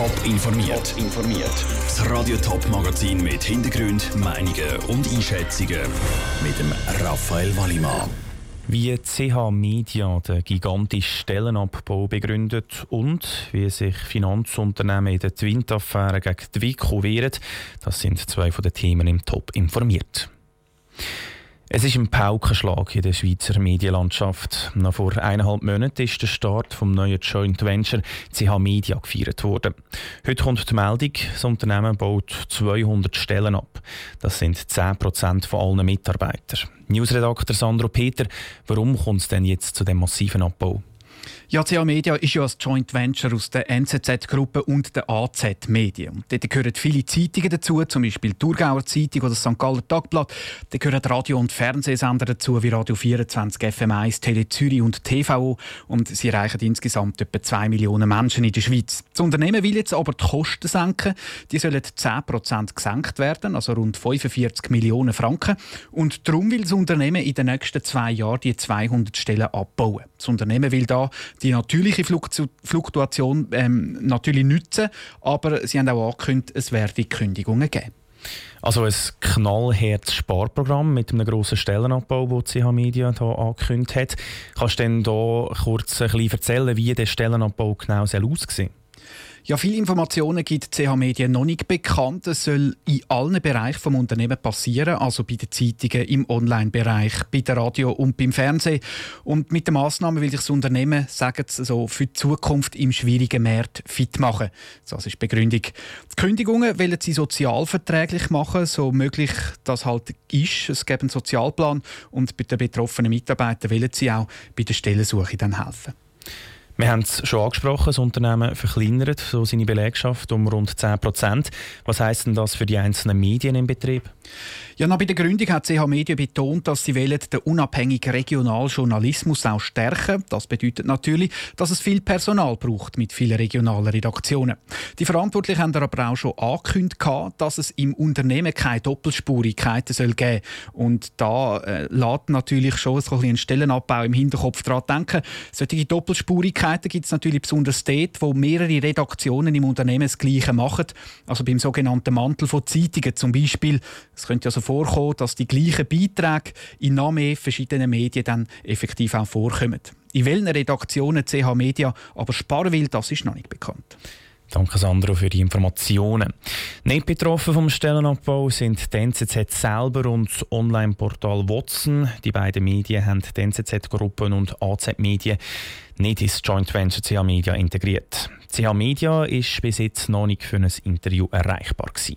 Top informiert. informiert. Das Radio Top Magazin mit Hintergrund, Meinungen und Einschätzungen mit dem Raphael Wallimann. Wie CH Media den gigantischen Stellenabbau begründet und wie sich Finanzunternehmen in der Twint-Affäre gegen die Wico wehren, das sind zwei von den Themen im Top informiert. Es ist ein Paukenschlag in der Schweizer Medienlandschaft. Noch vor eineinhalb Monaten ist der Start vom neuen Joint Venture CH Media gefeiert worden. Heute kommt die Meldung, das Unternehmen baut 200 Stellen ab. Das sind 10 Prozent von allen Mitarbeitern. Newsredakteur Sandro Peter, warum kommt es denn jetzt zu dem massiven Abbau? Ja, CA Media ist ja ein Joint Venture aus der NZZ-Gruppe und der AZ Medien. Dort gehören viele Zeitungen dazu, zum Beispiel die Thurgauer Zeitung oder das St. Galler Tagblatt. Da gehören Radio- und Fernsehsender dazu, wie Radio 24, FM1, Tele Zürich und TVO. Und sie erreichen insgesamt etwa 2 Millionen Menschen in der Schweiz. Das Unternehmen will jetzt aber die Kosten senken. Die sollen 10% gesenkt werden, also rund 45 Millionen Franken. Und darum will das Unternehmen in den nächsten zwei Jahren die 200 Stellen abbauen. Das Unternehmen will da die natürliche Fluktuation ähm, natürlich nutzen, aber sie haben auch angekündigt, es werde Kündigungen geben. Also ein knallhartes Sparprogramm mit einem grossen Stellenabbau, das CH Media hier angekündigt hat. Kannst du denn da kurz ein bisschen erzählen, wie der Stellenabbau genau aussehen soll? Ja, viele Informationen gibt CH Medien noch nicht bekannt. Es soll in allen Bereichen des Unternehmens passieren, also bei den Zeitungen, im Online-Bereich, bei der Radio und beim Fernsehen. Und mit den Massnahmen will sich das Unternehmen, sagen sie so, für die Zukunft im schwierigen Markt fit machen. Das ist die Begründung. Die Kündigungen wollen sie sozialverträglich machen, so möglich das halt ist. Es gibt einen Sozialplan und bei den betroffenen Mitarbeitern wollen sie auch bei der Stellensuche dann helfen. Wir haben es schon angesprochen, das Unternehmen verkleinert so seine Belegschaft um rund 10 Prozent. Was heisst denn das für die einzelnen Medien im Betrieb? Ja, bei der Gründung hat CH Media betont, dass sie wollen den unabhängigen Regionaljournalismus auch stärken. Das bedeutet natürlich, dass es viel Personal braucht mit vielen regionalen Redaktionen. Die Verantwortlichen haben aber auch schon angekündigt, dass es im Unternehmen keine Doppelspurigkeiten soll geben Und da äh, lässt natürlich schon ein bisschen Stellenabbau im Hinterkopf daran denken. Solche Doppelspurigkeiten gibt es natürlich besonders dort, wo mehrere Redaktionen im Unternehmen das Gleiche machen. Also beim sogenannten Mantel von Zeitungen zum Beispiel. Es könnte also vorkommen, dass die gleichen Beiträge in noch mehr verschiedenen Medien dann effektiv auch vorkommen. In welchen Redaktionen CH Media aber sparen will, das ist noch nicht bekannt. Danke Sandro für die Informationen. Nicht betroffen vom Stellenabbau sind die NZZ selber und das Online-Portal Watson. Die beiden Medien haben die NZZ-Gruppen und AZ-Medien nicht ins Joint Venture CH Media integriert. CH Media ist bis jetzt noch nicht für ein Interview erreichbar gewesen.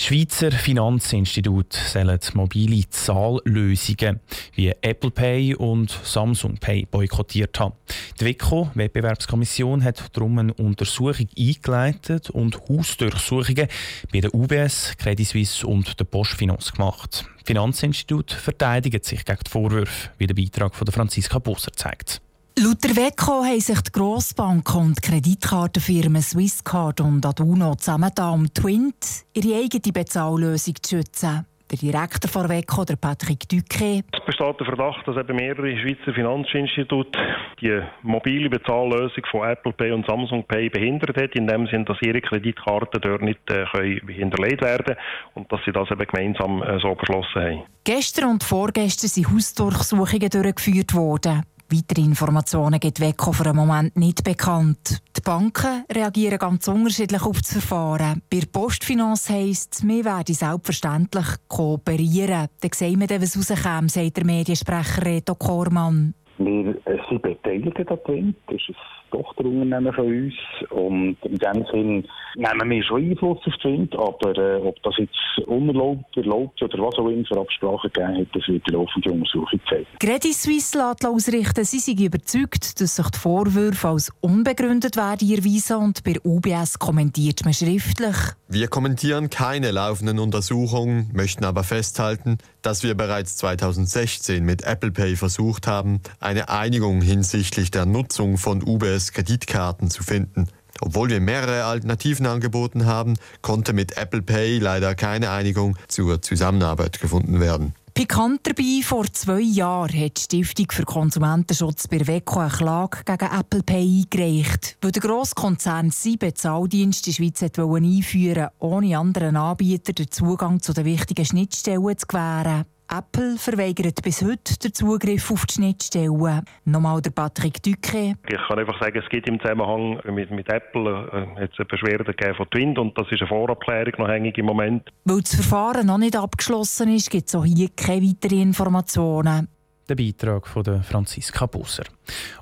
Schweizer Finanzinstitute sollen mobile Zahllösungen wie Apple Pay und Samsung Pay boykottiert haben. Die WICO, Wettbewerbskommission, hat darum eine Untersuchung eingeleitet und Hausdurchsuchungen bei der UBS, Credit Suisse und der Postfinance gemacht. Das Finanzinstitut verteidigt sich gegen die Vorwürfe, wie der Beitrag von Franziska Busser zeigt. Laut der WECO haben sich die Grossbanken und die Kreditkartenfirmen Swisscard und Aduno zusammengetan, um Twint ihre eigene Bezahllösung zu schützen. Der Direktor von WECO, der Patrick Duque. Es besteht der Verdacht, dass eben mehrere Schweizer Finanzinstitute die mobile Bezahllösung von Apple Pay und Samsung Pay behindert hat, in dem Sinne, dass ihre Kreditkarten dort nicht äh, können hinterlegt werden und dass sie das eben gemeinsam äh, so beschlossen haben. Gestern und vorgestern sind Hausdurchsuchungen durchgeführt worden. Weitere Informationen gibt WECO für den Moment nicht bekannt. Die Banken reagieren ganz unterschiedlich auf das Verfahren. Bei der Postfinance heisst es, wir werden selbstverständlich kooperieren. Dann sehen wir, was rauskommt, sagt der Mediensprecher Reto Kormann. Wir sind beteiligt daran. Das ist ein Tochterunternehmen von uns. Und in dem Sinn nehmen wir schon Einfluss auf den Wind. Aber äh, ob das jetzt unerlaubt, erlaubt oder was auch immer für Absprachen gegeben hat, das wird die laufende Untersuchung zeigen. Credit Suisse lässt ausrichten, sie sind überzeugt, dass sich die Vorwürfe als unbegründet werden erweisen und bei UBS kommentiert man schriftlich. Wir kommentieren keine laufenden Untersuchungen, möchten aber festhalten, dass wir bereits 2016 mit Apple Pay versucht haben, eine Einigung hinsichtlich der Nutzung von UBS-Kreditkarten zu finden. Obwohl wir mehrere Alternativen angeboten haben, konnte mit Apple Pay leider keine Einigung zur Zusammenarbeit gefunden werden. Pikant dabei, vor zwei Jahren hat die Stiftung für Konsumentenschutz bei WECO eine Klage gegen Apple Pay eingereicht, weil der Grosskonzern sieben Zahldienste in der Schweiz einführen ohne anderen Anbietern den Zugang zu den wichtigen Schnittstellen zu gewähren. Apple verweigert bis heute den Zugriff auf die Schnittstellen. Nochmal der Patrick Duque. Ich kann einfach sagen, es gibt im Zusammenhang mit, mit Apple äh, jetzt eine Beschwerde von Twint und das ist eine Vorabklärung noch hängig im Moment. Weil das Verfahren noch nicht abgeschlossen ist, gibt es auch hier keine weiteren Informationen. Der Beitrag von Franziska Busser.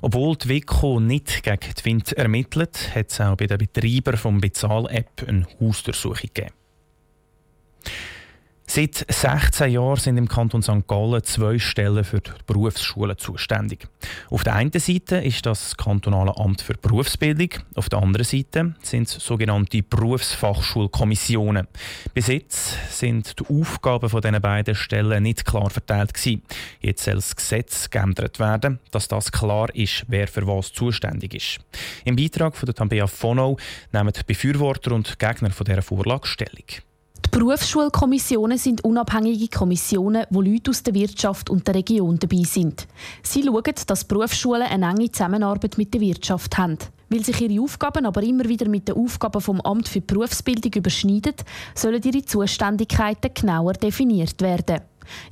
Obwohl die WICO nicht gegen Twint ermittelt, hat es auch bei den Betreibern des Bezahl-App eine Hausdurchsuchung gegeben. Seit 16 Jahren sind im Kanton St. Gallen zwei Stellen für die Berufsschulen zuständig. Auf der einen Seite ist das kantonale Amt für Berufsbildung, auf der anderen Seite sind es sogenannte Berufsfachschulkommissionen. Bis jetzt sind die Aufgaben von diesen beiden Stellen nicht klar verteilt gewesen. Jetzt soll das Gesetz geändert werden, dass das klar ist, wer für was zuständig ist. Im Beitrag von der Tambea Fono nehmen die Befürworter und Gegner von dieser Vorlage Stellung. Die Berufsschulkommissionen sind unabhängige Kommissionen, wo Leute aus der Wirtschaft und der Region dabei sind. Sie schauen, dass Berufsschulen eine enge Zusammenarbeit mit der Wirtschaft haben. Weil sich ihre Aufgaben aber immer wieder mit den Aufgaben vom Amt für Berufsbildung überschneiden, sollen ihre Zuständigkeiten genauer definiert werden.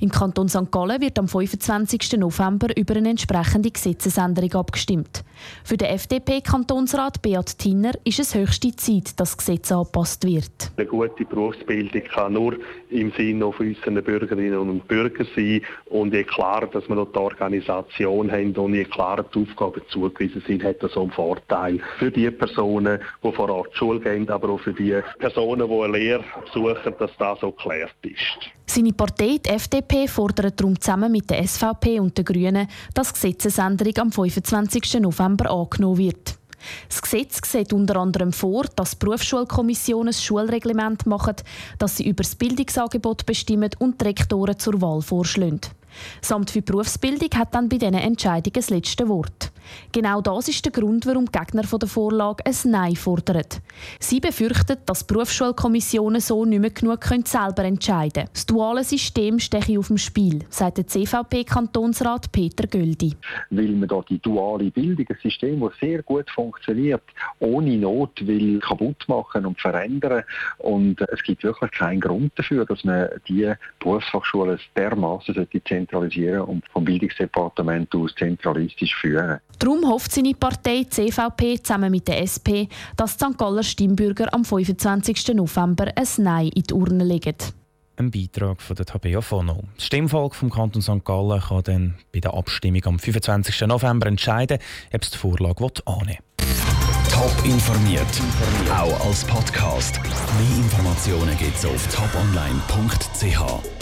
Im Kanton St. Gallen wird am 25. November über eine entsprechende Gesetzesänderung abgestimmt. Für den FDP-Kantonsrat Beat Tinner ist es höchste Zeit, dass das Gesetz angepasst wird. Eine gute Berufsbildung kann nur im Sinne von unseren Bürgerinnen und Bürgern sein. Und je klarer, dass wir noch die Organisation haben und je klarer die Aufgaben zugewiesen sind, hat das auch einen Vorteil für die Personen, die vor Ort Schule gehen, aber auch für die Personen, die eine Lehre besuchen, dass das so geklärt ist. Seine Partei, die FDP, fordert darum zusammen mit der SVP und den Grünen, dass die Gesetzesänderung am 25. November angenommen wird. Das Gesetz sieht unter anderem vor, dass Berufsschulkommissionen ein Schulreglement machen, dass sie über das Bildungsangebot bestimmen und die Rektoren zur Wahl vorschlagen. Das Amt für Berufsbildung hat dann bei diesen Entscheidungen das letzte Wort. Genau das ist der Grund, warum die Gegner der Vorlage ein Nein fordern. Sie befürchten, dass Berufsschulkommissionen so nicht mehr genug selber entscheiden können. Das duale System stehe auf dem Spiel, sagt der CVP-Kantonsrat Peter Göldi. Weil man da die duale Bildung, ein System, das sehr gut funktioniert, ohne Not will kaputt machen und verändern. Und es gibt wirklich keinen Grund dafür, dass man die Berufsfachschulen dermaßen zentralisieren und vom Bildungsdepartement aus zentralistisch führen. Darum hofft seine Partei die CVP zusammen mit der SP, dass die St. Galler Stimmbürger am 25. November ein Nein in die Urne legen. Ein Beitrag von der Tabea Fono. Das Stimmvolk vom Kanton St. Gallen kann dann bei der Abstimmung am 25. November entscheiden, ob es die Vorlage annehmen will. Top informiert, auch als Podcast. Mehr Informationen gibt es auf toponline.ch.